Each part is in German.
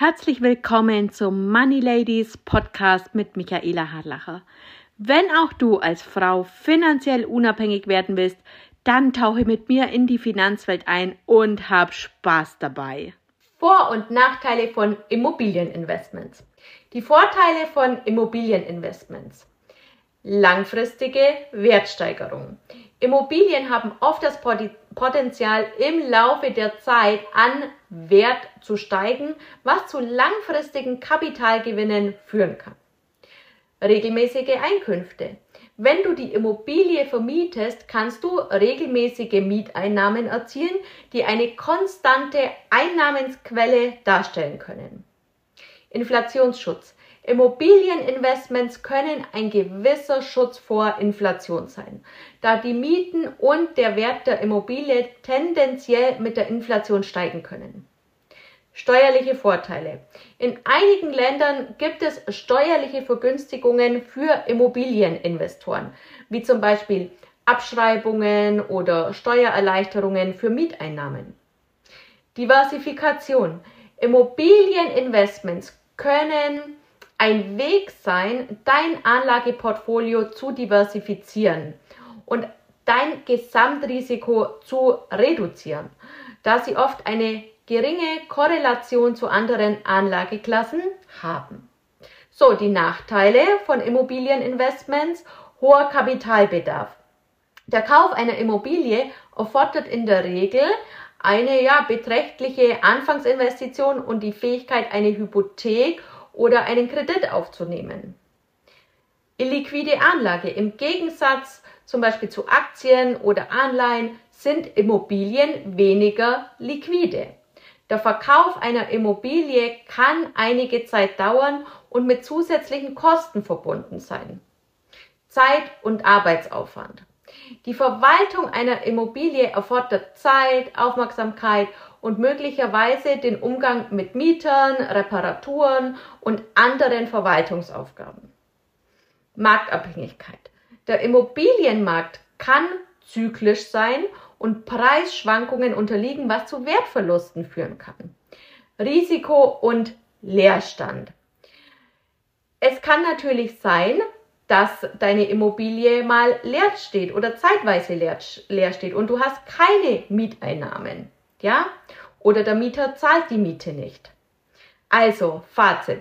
Herzlich willkommen zum Money Ladies Podcast mit Michaela Harlacher. Wenn auch du als Frau finanziell unabhängig werden willst, dann tauche mit mir in die Finanzwelt ein und hab Spaß dabei. Vor- und Nachteile von Immobilieninvestments. Die Vorteile von Immobilieninvestments. Langfristige Wertsteigerung. Immobilien haben oft das Potenzial, im Laufe der Zeit an Wert zu steigen, was zu langfristigen Kapitalgewinnen führen kann. Regelmäßige Einkünfte. Wenn du die Immobilie vermietest, kannst du regelmäßige Mieteinnahmen erzielen, die eine konstante Einnahmensquelle darstellen können. Inflationsschutz. Immobilieninvestments können ein gewisser Schutz vor Inflation sein, da die Mieten und der Wert der Immobilie tendenziell mit der Inflation steigen können. Steuerliche Vorteile. In einigen Ländern gibt es steuerliche Vergünstigungen für Immobilieninvestoren, wie zum Beispiel Abschreibungen oder Steuererleichterungen für Mieteinnahmen. Diversifikation. Immobilieninvestments können ein Weg sein, dein Anlageportfolio zu diversifizieren und dein Gesamtrisiko zu reduzieren, da sie oft eine geringe Korrelation zu anderen Anlageklassen haben. So, die Nachteile von Immobilieninvestments, hoher Kapitalbedarf. Der Kauf einer Immobilie erfordert in der Regel eine ja, beträchtliche Anfangsinvestition und die Fähigkeit, eine Hypothek oder einen Kredit aufzunehmen. Illiquide Anlage. Im Gegensatz zum Beispiel zu Aktien oder Anleihen sind Immobilien weniger liquide. Der Verkauf einer Immobilie kann einige Zeit dauern und mit zusätzlichen Kosten verbunden sein. Zeit und Arbeitsaufwand. Die Verwaltung einer Immobilie erfordert Zeit, Aufmerksamkeit und möglicherweise den Umgang mit Mietern, Reparaturen und anderen Verwaltungsaufgaben. Marktabhängigkeit. Der Immobilienmarkt kann zyklisch sein und Preisschwankungen unterliegen, was zu Wertverlusten führen kann. Risiko und Leerstand. Es kann natürlich sein, dass deine Immobilie mal leer steht oder zeitweise leer, leer steht und du hast keine Mieteinnahmen. Ja? Oder der Mieter zahlt die Miete nicht. Also, Fazit.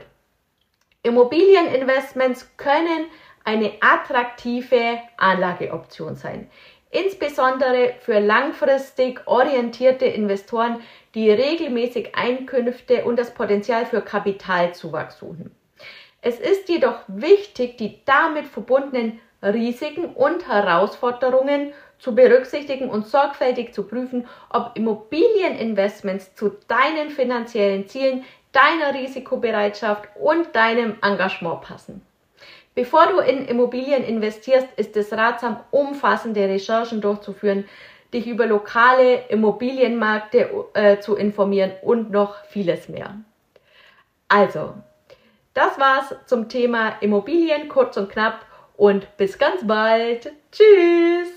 Immobilieninvestments können eine attraktive Anlageoption sein. Insbesondere für langfristig orientierte Investoren, die regelmäßig Einkünfte und das Potenzial für Kapitalzuwachs suchen. Es ist jedoch wichtig, die damit verbundenen Risiken und Herausforderungen zu berücksichtigen und sorgfältig zu prüfen, ob Immobilieninvestments zu deinen finanziellen Zielen, deiner Risikobereitschaft und deinem Engagement passen. Bevor du in Immobilien investierst, ist es ratsam, umfassende Recherchen durchzuführen, dich über lokale Immobilienmärkte äh, zu informieren und noch vieles mehr. Also, das war's zum Thema Immobilien kurz und knapp und bis ganz bald. Tschüss!